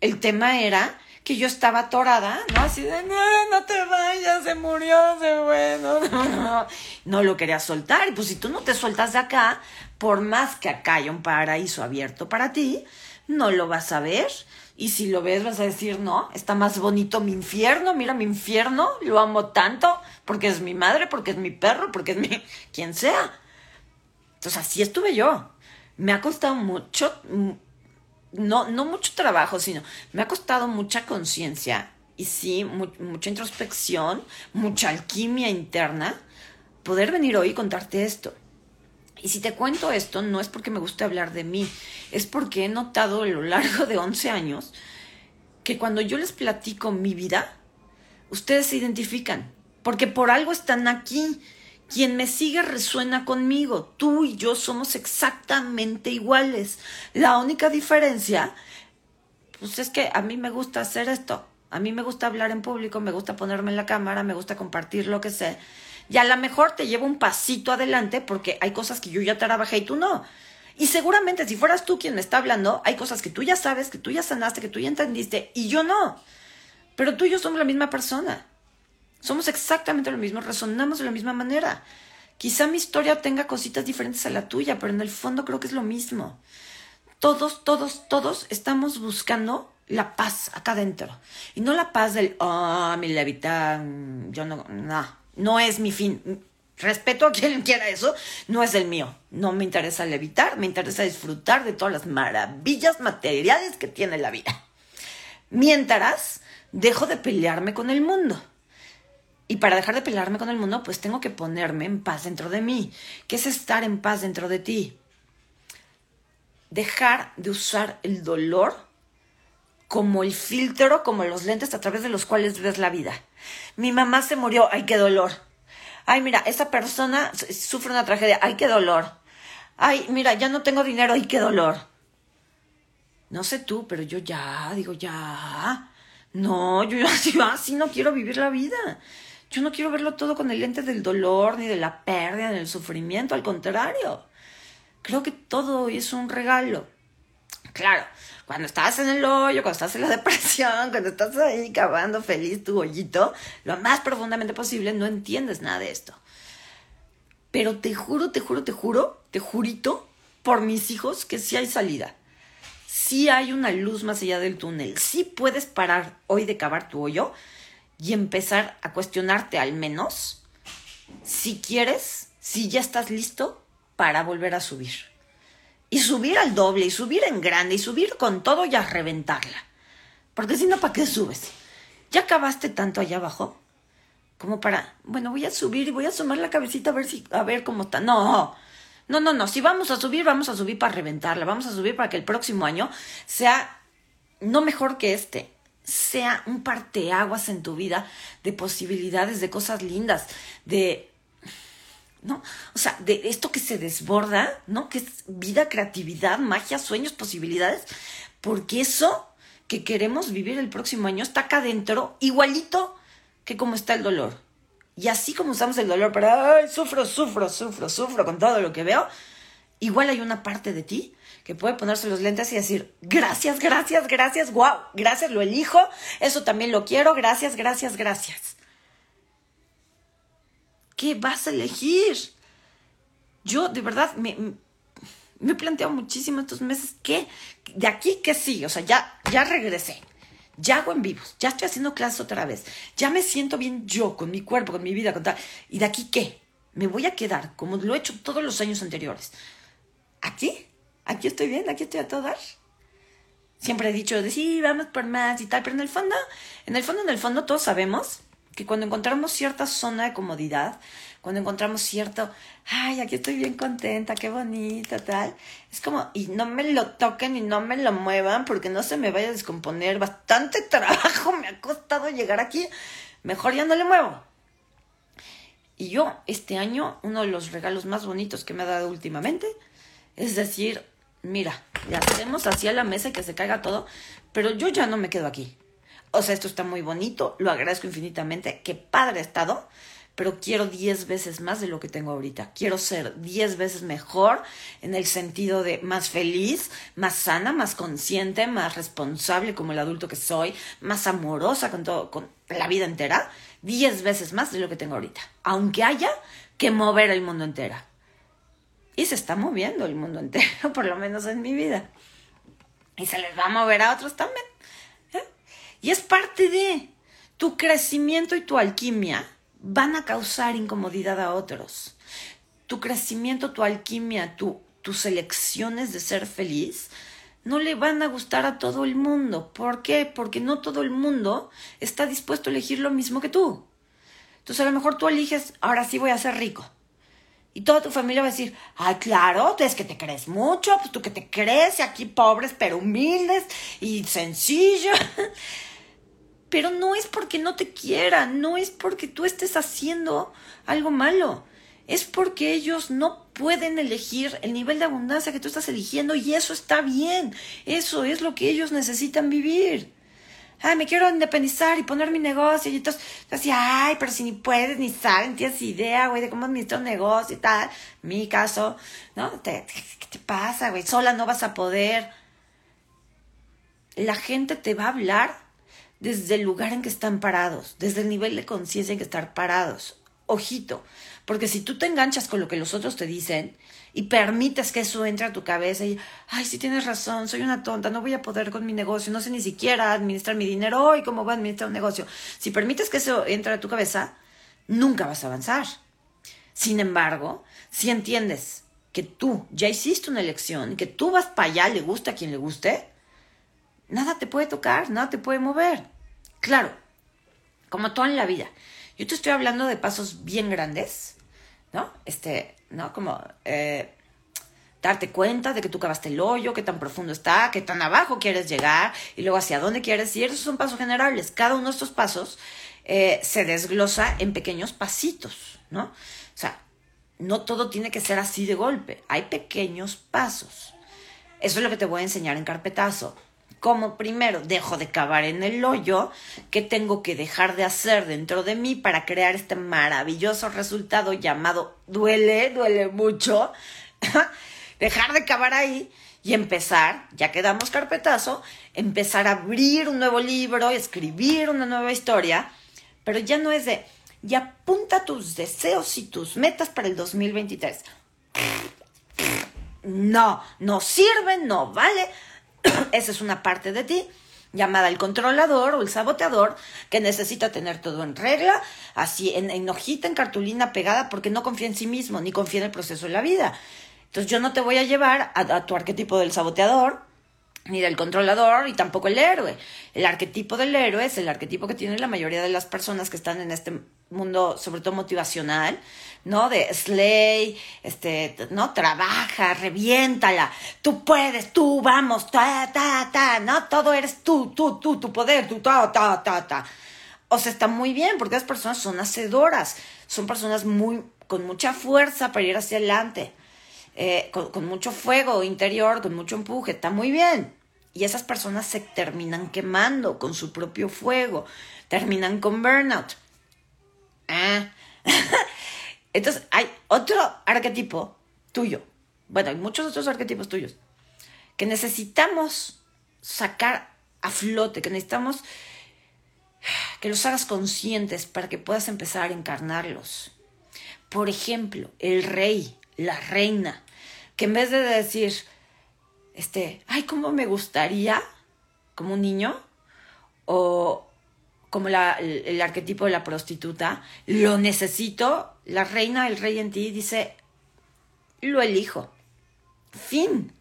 El tema era que yo estaba atorada, ¿no? Así de, no, no te vayas, se murió, se bueno, no, no, no lo quería soltar. Y pues si tú no te sueltas de acá, por más que acá haya un paraíso abierto para ti, no lo vas a ver. Y si lo ves, vas a decir, no, está más bonito mi infierno, mira mi infierno, lo amo tanto, porque es mi madre, porque es mi perro, porque es mi... quien sea. Entonces así estuve yo. Me ha costado mucho, mm, no, no mucho trabajo, sino me ha costado mucha conciencia y sí, mucha introspección, mucha alquimia interna, poder venir hoy y contarte esto. Y si te cuento esto, no es porque me guste hablar de mí, es porque he notado a lo largo de 11 años que cuando yo les platico mi vida, ustedes se identifican, porque por algo están aquí. Quien me sigue resuena conmigo. Tú y yo somos exactamente iguales. La única diferencia, pues es que a mí me gusta hacer esto. A mí me gusta hablar en público, me gusta ponerme en la cámara, me gusta compartir lo que sé. Y a lo mejor te llevo un pasito adelante porque hay cosas que yo ya trabajé y tú no. Y seguramente si fueras tú quien me está hablando, hay cosas que tú ya sabes, que tú ya sanaste, que tú ya entendiste y yo no. Pero tú y yo somos la misma persona. Somos exactamente lo mismo, resonamos de la misma manera. Quizá mi historia tenga cositas diferentes a la tuya, pero en el fondo creo que es lo mismo. Todos, todos, todos estamos buscando la paz acá adentro. Y no la paz del, ah, oh, mi levita, yo no, no, no es mi fin. Respeto a quien quiera eso, no es el mío. No me interesa levitar, me interesa disfrutar de todas las maravillas materiales que tiene la vida. Mientras dejo de pelearme con el mundo. Y para dejar de pelearme con el mundo, pues tengo que ponerme en paz dentro de mí. ¿Qué es estar en paz dentro de ti? Dejar de usar el dolor como el filtro, como los lentes a través de los cuales ves la vida. Mi mamá se murió, ay, qué dolor. Ay, mira, esa persona sufre una tragedia, ay, qué dolor. Ay, mira, ya no tengo dinero, ay, qué dolor. No sé tú, pero yo ya, digo, ya. No, yo así, así no quiero vivir la vida. Yo no quiero verlo todo con el lente del dolor, ni de la pérdida, ni del sufrimiento, al contrario. Creo que todo es un regalo. Claro, cuando estás en el hoyo, cuando estás en la depresión, cuando estás ahí cavando feliz tu hoyito, lo más profundamente posible, no entiendes nada de esto. Pero te juro, te juro, te juro, te jurito por mis hijos que sí hay salida. Sí hay una luz más allá del túnel. Sí puedes parar hoy de cavar tu hoyo y empezar a cuestionarte al menos si quieres, si ya estás listo para volver a subir. Y subir al doble, y subir en grande, y subir con todo y a reventarla. Porque si no, ¿para qué subes? ¿Ya acabaste tanto allá abajo? Como para, bueno, voy a subir y voy a asomar la cabecita a ver si, a ver cómo está. No, no, no, no. Si vamos a subir, vamos a subir para reventarla. Vamos a subir para que el próximo año sea no mejor que este, sea un parteaguas en tu vida de posibilidades, de cosas lindas, de ¿no? O sea, de esto que se desborda, ¿no? Que es vida, creatividad, magia, sueños, posibilidades, porque eso que queremos vivir el próximo año está acá adentro, igualito que como está el dolor. Y así como usamos el dolor para, ay, sufro, sufro, sufro, sufro con todo lo que veo, igual hay una parte de ti que puede ponerse los lentes y decir, gracias, gracias, gracias, wow, gracias, lo elijo, eso también lo quiero, gracias, gracias, gracias. ¿Qué vas a elegir? Yo de verdad me, me he planteado muchísimo estos meses que de aquí que sí, o sea, ya, ya regresé. Ya hago en vivos, ya estoy haciendo clases otra vez, ya me siento bien yo, con mi cuerpo, con mi vida, con tal. ¿Y de aquí qué? Me voy a quedar como lo he hecho todos los años anteriores. ¿Aquí? ¿Aquí estoy bien? ¿Aquí estoy a todo dar? Siempre he dicho de sí, vamos por más y tal, pero en el fondo, en el fondo, en el fondo todos sabemos que cuando encontramos cierta zona de comodidad, cuando encontramos cierto, ay, aquí estoy bien contenta, qué bonita, tal, es como, y no me lo toquen y no me lo muevan porque no se me vaya a descomponer, bastante trabajo me ha costado llegar aquí, mejor ya no le muevo. Y yo, este año, uno de los regalos más bonitos que me ha dado últimamente, es decir, mira, le hacemos así a la mesa y que se caiga todo, pero yo ya no me quedo aquí o sea, esto está muy bonito, lo agradezco infinitamente, qué padre estado, pero quiero 10 veces más de lo que tengo ahorita. Quiero ser 10 veces mejor en el sentido de más feliz, más sana, más consciente, más responsable como el adulto que soy, más amorosa con todo, con la vida entera, 10 veces más de lo que tengo ahorita. Aunque haya que mover el mundo entero. Y se está moviendo el mundo entero, por lo menos en mi vida. Y se les va a mover a otros también. Y es parte de tu crecimiento y tu alquimia van a causar incomodidad a otros. Tu crecimiento, tu alquimia, tu, tus elecciones de ser feliz no le van a gustar a todo el mundo. ¿Por qué? Porque no todo el mundo está dispuesto a elegir lo mismo que tú. Entonces a lo mejor tú eliges, ahora sí voy a ser rico. Y toda tu familia va a decir, ay, claro, es que te crees mucho, pues tú que te crees, y aquí pobres pero humildes y sencillos. pero no es porque no te quieran, no es porque tú estés haciendo algo malo, es porque ellos no pueden elegir el nivel de abundancia que tú estás eligiendo y eso está bien, eso es lo que ellos necesitan vivir. Ay, me quiero independizar y poner mi negocio. Y entonces, así, ay, pero si ni puedes, ni sabes, tienes idea, güey, de cómo administrar un negocio y tal. Mi caso, ¿no? ¿Qué te pasa, güey? Sola no vas a poder. La gente te va a hablar desde el lugar en que están parados, desde el nivel de conciencia en que están parados. Ojito, porque si tú te enganchas con lo que los otros te dicen y permites que eso entre a tu cabeza y, ay, sí tienes razón, soy una tonta, no voy a poder con mi negocio, no sé ni siquiera administrar mi dinero hoy, cómo voy a administrar un negocio. Si permites que eso entre a tu cabeza, nunca vas a avanzar. Sin embargo, si entiendes que tú ya hiciste una elección y que tú vas para allá, le gusta a quien le guste, nada te puede tocar, nada te puede mover. Claro, como todo en la vida. Yo te estoy hablando de pasos bien grandes, ¿no? Este, ¿no? Como eh, darte cuenta de que tú cavaste el hoyo, qué tan profundo está, qué tan abajo quieres llegar y luego hacia dónde quieres ir. Esos son pasos generales. Cada uno de estos pasos eh, se desglosa en pequeños pasitos, ¿no? O sea, no todo tiene que ser así de golpe. Hay pequeños pasos. Eso es lo que te voy a enseñar en carpetazo como primero dejo de cavar en el hoyo, qué tengo que dejar de hacer dentro de mí para crear este maravilloso resultado llamado duele, duele mucho, dejar de cavar ahí y empezar, ya que damos carpetazo, empezar a abrir un nuevo libro, escribir una nueva historia, pero ya no es de, y apunta tus deseos y tus metas para el 2023. No, no sirve, no vale Esa es una parte de ti llamada el controlador o el saboteador, que necesita tener todo en regla, así en, hojita, en cartulina pegada, porque no confía en sí mismo, ni confía en el proceso de la vida. Entonces yo no te voy a llevar a, tu arquetipo del saboteador, ni del controlador, y tampoco el héroe. El arquetipo del héroe es el arquetipo que tiene la mayoría de las personas que están en este mundo, sobre todo motivacional, ¿no? De slay, este, ¿no? Trabaja, reviéntala, tú puedes, tú, vamos, ta, ta, ta, ¿no? Todo eres tú, tú, tú, tu poder, tú, ta, ta, ta, ta. O sea, está muy bien, porque las personas son hacedoras, son personas muy, con mucha fuerza para ir hacia adelante, eh, con, con mucho fuego interior, con mucho empuje, está muy bien. Y esas personas se terminan quemando con su propio fuego, terminan con burnout. Ah. Entonces hay otro arquetipo tuyo, bueno, hay muchos otros arquetipos tuyos, que necesitamos sacar a flote, que necesitamos que los hagas conscientes para que puedas empezar a encarnarlos. Por ejemplo, el rey, la reina, que en vez de decir, este, ay, cómo me gustaría, como un niño, o como la, el, arquetipo de la prostituta, lo necesito, la reina, el rey en ti dice, lo elijo. Fin.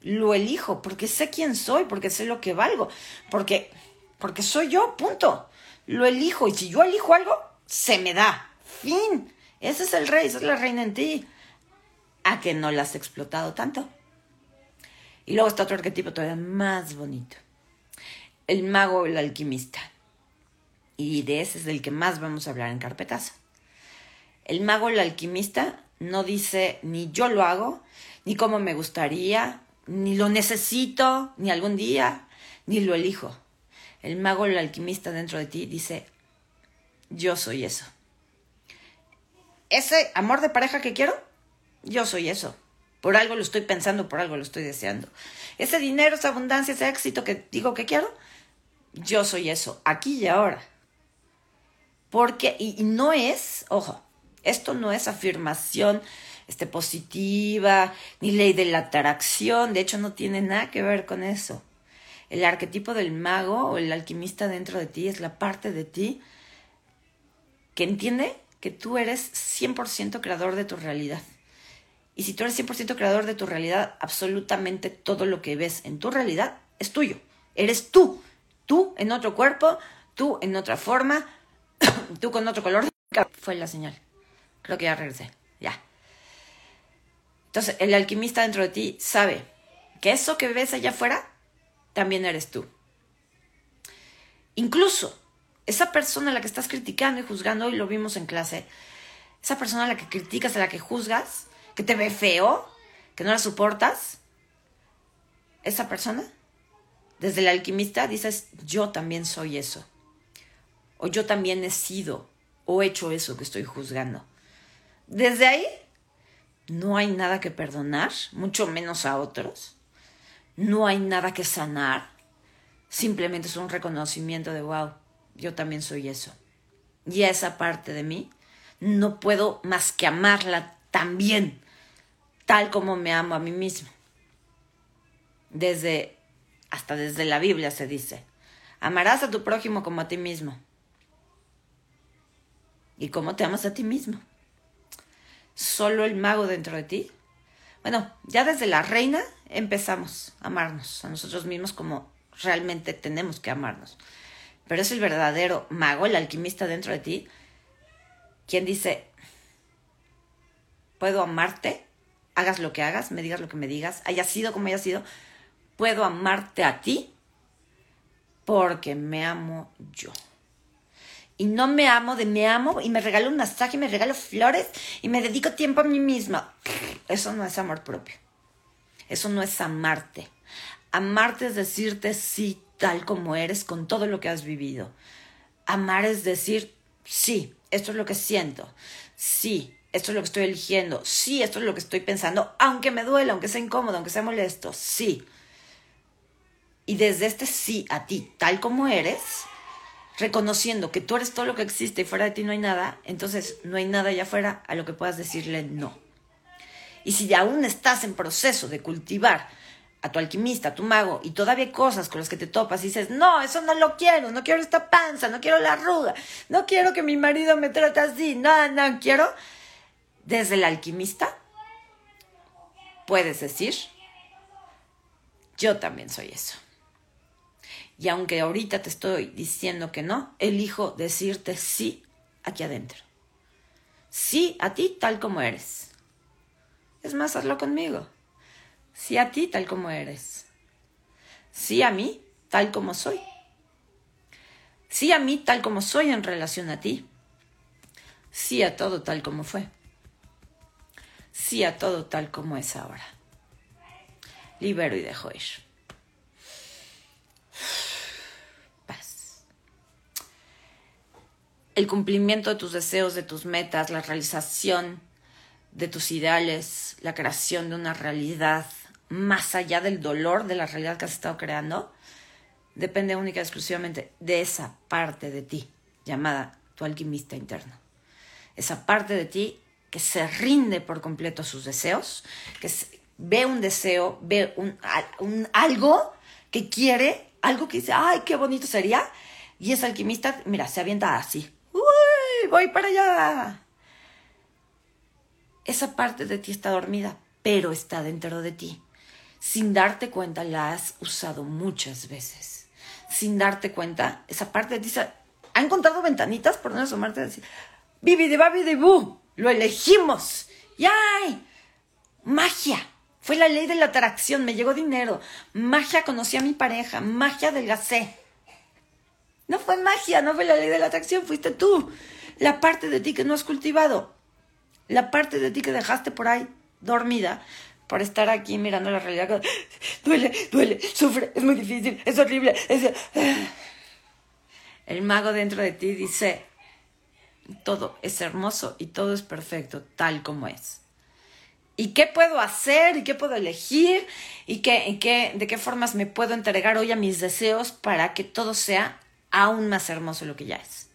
Lo elijo porque sé quién soy, porque sé lo que valgo, porque, porque soy yo, punto. Lo elijo y si yo elijo algo, se me da. Fin. Ese es el rey, esa es la reina en ti. A que no la has explotado tanto. Y luego está otro arquetipo todavía más bonito. El mago o el alquimista. Y de ese es del que más vamos a hablar en carpetazo. El mago o el alquimista no dice ni yo lo hago, ni cómo me gustaría, ni lo necesito, ni algún día, ni lo elijo. El mago o el alquimista dentro de ti dice, yo soy eso. Ese amor de pareja que quiero, yo soy eso. Por algo lo estoy pensando, por algo lo estoy deseando. Ese dinero, esa abundancia, ese éxito que digo que quiero, yo soy eso, aquí y ahora. Porque, y, no es, ojo, esto no es afirmación este, positiva, ni ley de la atracción, de hecho no tiene nada que ver con eso. El arquetipo del mago o el alquimista dentro de ti es la parte de ti que entiende que tú eres 100% creador de tu realidad. Y si tú eres 100% creador de tu realidad, absolutamente todo lo que ves en tu realidad es tuyo. Eres tú. Tú en otro cuerpo, tú en otra forma, tú con otro color. Fue la señal. Creo que ya regresé. Ya. Entonces, el alquimista dentro de ti sabe que eso que ves allá afuera también eres tú. Incluso esa persona a la que estás criticando y juzgando, hoy lo vimos en clase, esa persona a la que criticas, a la que juzgas, que te ve feo, que no la soportas, esa persona, desde el alquimista dices, yo también soy eso. O yo también he sido o hecho eso que estoy juzgando. Desde ahí no hay nada que perdonar, mucho menos a otros. No hay nada que sanar. Simplemente es un reconocimiento de, wow, yo también soy eso. Y esa parte de mí no puedo más que amarla también, tal como me amo a mí mismo. Desde, hasta desde la Biblia se dice, amarás a tu prójimo como a ti mismo. ¿Y cómo te amas a ti mismo? Solo el mago dentro de ti. Bueno, ya desde la reina empezamos a amarnos a nosotros mismos como realmente tenemos que amarnos. Pero es el verdadero mago, el alquimista dentro de ti, quien dice, puedo amarte, hagas lo que hagas, me digas lo que me digas, haya sido como haya sido, puedo amarte a ti porque me amo yo. Y no me amo de me amo y me regalo un masaje y me regalo flores y me dedico tiempo a mí misma. Eso no es amor propio. Eso no es amarte. Amarte es decirte sí tal como eres con todo lo que has vivido. Amar es decir sí, esto es lo que siento. Sí, esto es lo que estoy eligiendo, sí, esto es lo que estoy pensando, aunque me duela, aunque sea incómodo, aunque sea molesto, sí. Y desde este sí a ti, tal como eres, reconociendo que tú eres todo lo que existe y fuera de ti no hay nada, entonces no hay nada allá afuera a lo que puedas decirle no. Y si aún estás en proceso de cultivar a tu alquimista, a tu mago, y todavía hay cosas con las que te topas y dices, no, eso no lo quiero, no quiero esta panza, no quiero la arruga, no quiero que mi marido me trate así, no, no quiero, desde el alquimista, puedes decir, yo también soy eso. Y aunque ahorita te estoy diciendo que no, elijo decirte sí aquí adentro. Sí a ti tal como eres. Es más, hazlo conmigo. Sí a ti tal como eres. Sí a mí tal como soy. Sí a mí tal como soy en relación a ti. Sí a todo tal como fue sí a todo tal como es ahora. Libero y dejo ir. Paz. El cumplimiento de tus deseos, de tus metas, la realización de tus ideales, la creación de una realidad más allá del dolor de la realidad que has estado creando, depende única y exclusivamente de esa parte de ti llamada tu alquimista interno. Esa parte de ti que se rinde por completo a sus deseos, que ve un deseo, ve un, algo que quiere, algo que dice, ay, qué bonito sería, y ese alquimista, mira, se avienta así, uy, voy para allá. Esa parte de ti está dormida, pero está dentro de ti. Sin darte cuenta, la has usado muchas veces. Sin darte cuenta, esa parte de ti ha encontrado ventanitas por no asomarte y decir, Bibi de Babi de Bu, lo elegimos. ¡Yay! Magia. Fue la ley de la atracción, me llegó dinero. Magia, conocí a mi pareja. Magia, adelgacé. No fue magia, no fue la ley de la atracción, fuiste tú. La parte de ti que no has cultivado. La parte de ti que dejaste por ahí dormida por estar aquí mirando la realidad. Duele, duele, sufre, es muy difícil, es horrible. Es... El mago dentro de ti dice, todo es hermoso y todo es perfecto tal como es. ¿Y qué puedo hacer? ¿Y qué puedo elegir? ¿Y, qué, qué, de qué formas me puedo entregar hoy a mis deseos para que todo sea aún más hermoso lo que ya es?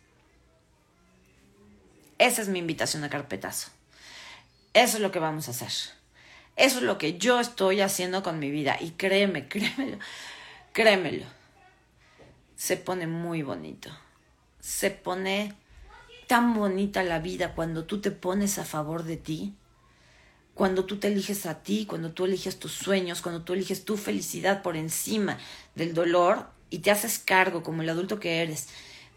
Esa es mi invitación a carpetazo. Eso es lo que vamos a hacer. Eso es lo que yo estoy haciendo con mi vida. Y créeme, créemelo, créemelo se pone muy bonito. Se pone tan bonita la vida cuando tú te pones a favor de ti, cuando tú te eliges a ti, cuando tú eliges tus sueños, cuando tú eliges tu felicidad por encima del dolor y te haces cargo como el adulto que eres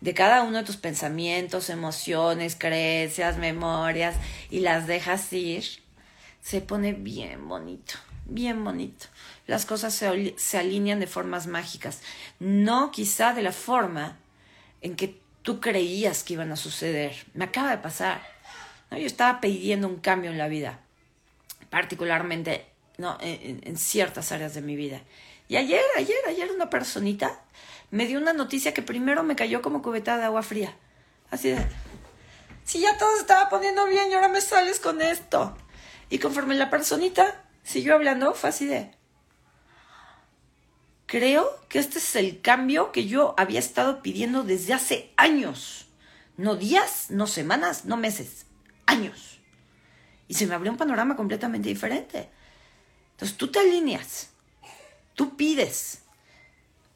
de cada uno de tus pensamientos, emociones, creencias, memorias y las dejas ir, se pone bien bonito, bien bonito. Las cosas se, alinean de formas mágicas, no quizá de la forma en que tú creías que iban a suceder. Me acaba de pasar. Yo estaba pidiendo un cambio en la vida, particularmente ¿no? en, ciertas áreas de mi vida. Y ayer, ayer, ayer una personita me dio una noticia que primero me cayó como cubeta de agua fría. Así de, si ya todo estaba poniendo bien y ahora me sales con esto. Y conforme la personita siguió hablando, fue así de, Creo que este es el cambio que yo había estado pidiendo desde hace años. No días, no semanas, no meses, años. Y se me abrió un panorama completamente diferente. Entonces tú te alineas, tú pides.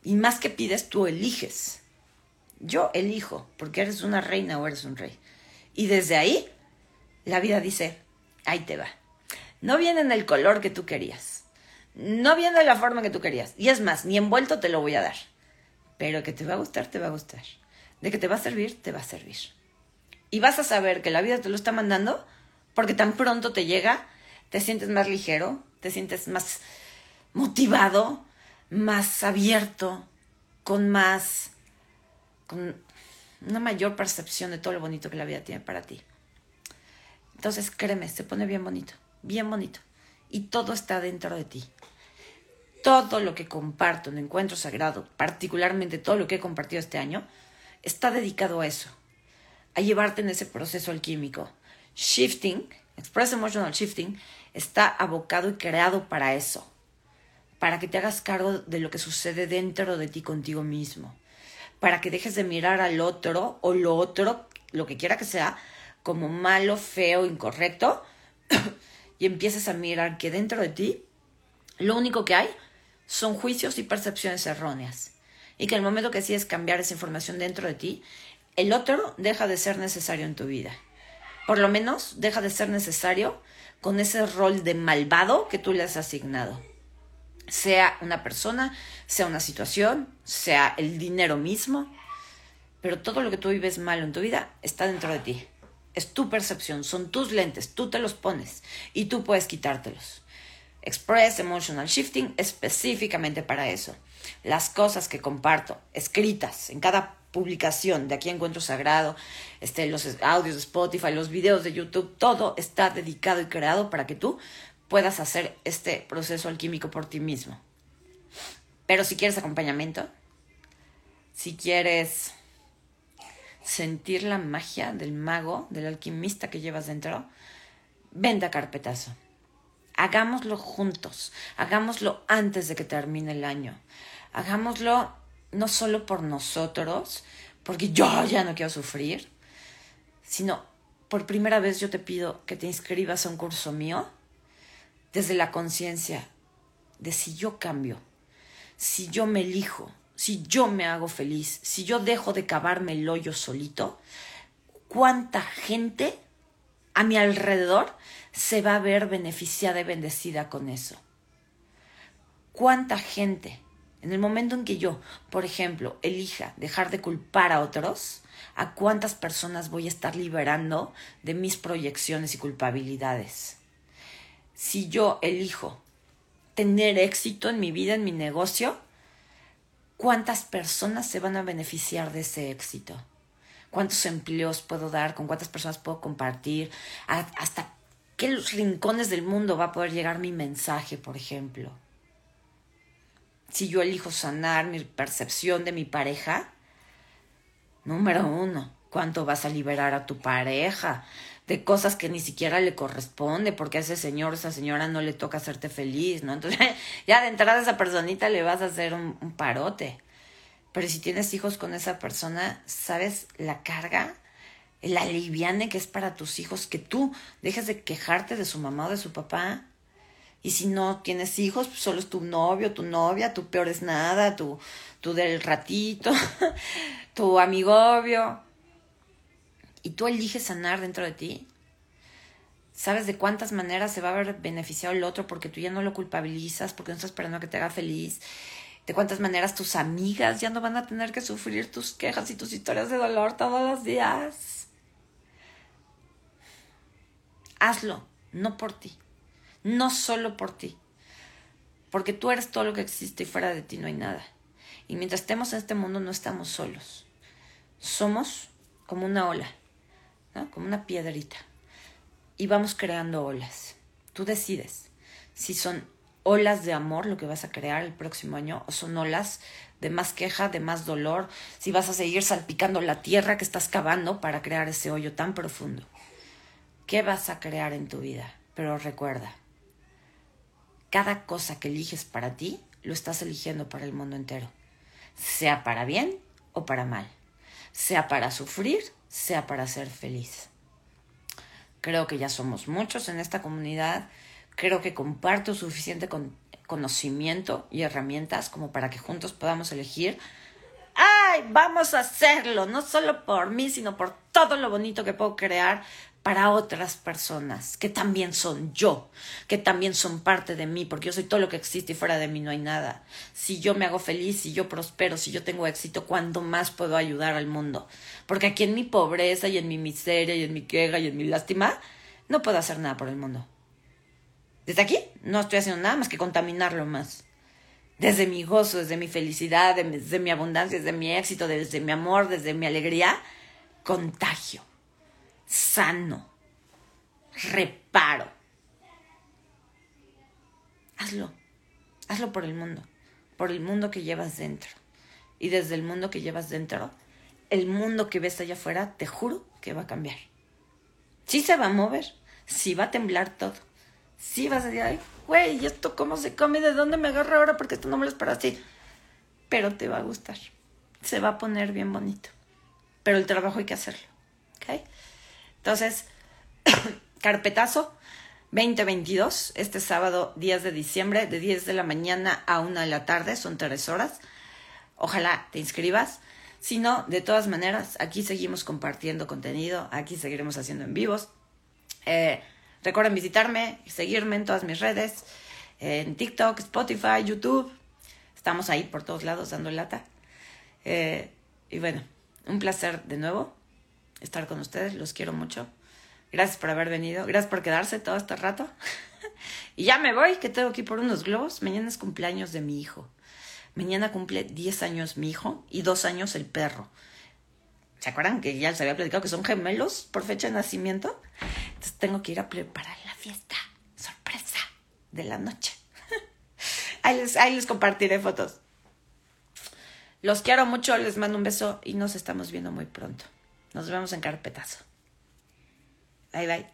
Y más que pides, tú eliges. Yo elijo, porque eres una reina o eres un rey. Y desde ahí, la vida dice, ahí te va. No viene en el color que tú querías no viene de la forma que tú querías. Y es más, ni envuelto te lo voy a dar. Pero que te va a gustar, te va a gustar. De que te va a servir, te va a servir. Y vas a saber que la vida te lo está mandando porque tan pronto te llega, te sientes más ligero, te sientes más motivado, más abierto, con más, con una mayor percepción de todo lo bonito que la vida tiene para ti. Entonces, créeme, se pone bien bonito, bien bonito. Y todo está dentro de ti todo lo que comparto en Encuentro Sagrado, particularmente todo lo que he compartido este año, está dedicado a eso, a llevarte en ese proceso alquímico. Shifting, Express Emotional Shifting, está abocado y creado para eso, para que te hagas cargo de lo que sucede dentro de ti contigo mismo, para que dejes de mirar al otro o lo otro, lo que quiera que sea, como malo, feo, incorrecto, y empieces a mirar que dentro de ti lo único que hay son juicios y percepciones erróneas. Y que el momento que decides cambiar esa información dentro de ti, el otro deja de ser necesario en tu vida. Por lo menos deja de ser necesario con ese rol de malvado que tú le has asignado. Sea una persona, sea una situación, sea el dinero mismo, pero todo lo que tú vives malo en tu vida está dentro de ti. Es tu percepción, son tus lentes, tú te los pones y tú puedes quitártelos. Express Emotional Shifting específicamente para eso. Las cosas que comparto, escritas en cada publicación de aquí Encuentro Sagrado, este, los audios de Spotify, los videos de YouTube, todo está dedicado y creado para que tú puedas hacer este proceso alquímico por ti mismo. Pero si quieres acompañamiento, si quieres sentir la magia del mago, del alquimista que llevas dentro, venta carpetazo. Hagámoslo juntos, hagámoslo antes de que termine el año. Hagámoslo no solo por nosotros, porque yo ya no quiero sufrir, sino por primera vez yo te pido que te inscribas a un curso mío desde la conciencia de si yo cambio, si yo me elijo, si yo me hago feliz, si yo dejo de cavarme el hoyo solito, cuánta gente a mi alrededor se va a ver beneficiada y bendecida con eso. Cuánta gente, en el momento en que yo, por ejemplo, elija dejar de culpar a otros, a cuántas personas voy a estar liberando de mis proyecciones y culpabilidades. Si yo elijo tener éxito en mi vida, en mi negocio, ¿cuántas personas se van a beneficiar de ese éxito? ¿Cuántos empleos puedo dar? ¿Con cuántas personas puedo compartir? ¿Hasta qué rincones del mundo va a poder llegar mi mensaje, por ejemplo? Si yo elijo sanar mi percepción de mi pareja, número uno, ¿cuánto vas a liberar a tu pareja? de cosas que ni siquiera le corresponde, porque a ese señor o esa señora no le toca hacerte feliz, ¿no? Entonces, ya de entrada a esa personita le vas a hacer un, un parote. Pero si tienes hijos con esa persona, ¿sabes la carga? El aliviane que es para tus hijos, que tú dejes de quejarte de su mamá o de su papá. Y si no tienes hijos, pues solo es tu novio, tu novia, tu peor es nada, tu, tu del ratito, tu amigo obvio y tú eliges sanar dentro de ti, sabes de cuántas maneras se va a ver beneficiado el otro porque tú ya no lo culpabilizas, porque no estás esperando a que te haga feliz, de cuántas maneras tus amigas ya no van a tener que sufrir tus quejas y tus historias de dolor todos los días. Hazlo, no por ti, no solo por ti, porque tú eres todo lo que existe y fuera de ti no hay nada. Y mientras estemos en este mundo no estamos solos, somos como una ola como una piedrita. Y vamos creando olas. Tú decides si son olas de amor lo que vas a crear el próximo año o son olas de más queja, de más dolor, si vas a seguir salpicando la tierra que estás cavando para crear ese hoyo tan profundo. ¿Qué vas a crear en tu vida? Pero recuerda, cada cosa que eliges para ti, lo estás eligiendo para el mundo entero, sea para bien o para mal, sea para sufrir sea para ser feliz. Creo que ya somos muchos en esta comunidad. Creo que comparto suficiente conocimiento y herramientas como para que juntos podamos elegir. ¡Ay! Vamos a hacerlo, no solo por mí, sino por todo lo bonito que puedo crear para otras personas que también son yo, que también son parte de mí, porque yo soy todo lo que existe y fuera de mí no hay nada. Si yo me hago feliz, si yo prospero, si yo tengo éxito, ¿cuándo más puedo ayudar al mundo? Porque aquí en mi pobreza y en mi miseria y en mi queja y en mi lástima, no puedo hacer nada por el mundo. Desde aquí no estoy haciendo nada más que contaminarlo más. Desde mi gozo, desde mi felicidad, desde mi abundancia, desde mi éxito, desde mi amor, desde mi alegría, contagio sano, reparo. Hazlo, hazlo por el mundo, por el mundo que llevas dentro. Y desde el mundo que llevas dentro, el mundo que ves allá afuera, te juro que va a cambiar. Sí se va a mover, sí va a temblar todo. Sí vas a decir, ay, güey, ¿y esto cómo se come? ¿De dónde me agarra ahora? Porque esto no me lo espero así. Pero te va a gustar. Se va a poner bien bonito. Pero el trabajo hay que hacerlo. ¿Ok? Entonces, carpetazo 2022, este sábado 10 de diciembre, de 10 de la mañana a 1 de la tarde, son tres horas. Ojalá te inscribas. Si no, de todas maneras, aquí seguimos compartiendo contenido, aquí seguiremos haciendo en vivos. Eh, recuerden visitarme, seguirme en todas mis redes, en TikTok, Spotify, YouTube. Estamos ahí por todos lados dando lata. Eh, y bueno, un placer de nuevo estar con ustedes, los quiero mucho. Gracias por haber venido, gracias por quedarse todo este rato. y ya me voy, que tengo que ir por unos globos. Mañana es cumpleaños de mi hijo. Mañana cumple 10 años mi hijo y 2 años el perro. ¿Se acuerdan que ya les había platicado que son gemelos por fecha de nacimiento? Entonces tengo que ir a preparar la fiesta sorpresa de la noche. ahí, les, ahí les compartiré fotos. Los quiero mucho, les mando un beso y nos estamos viendo muy pronto. Nos vemos en carpetazo. Bye bye.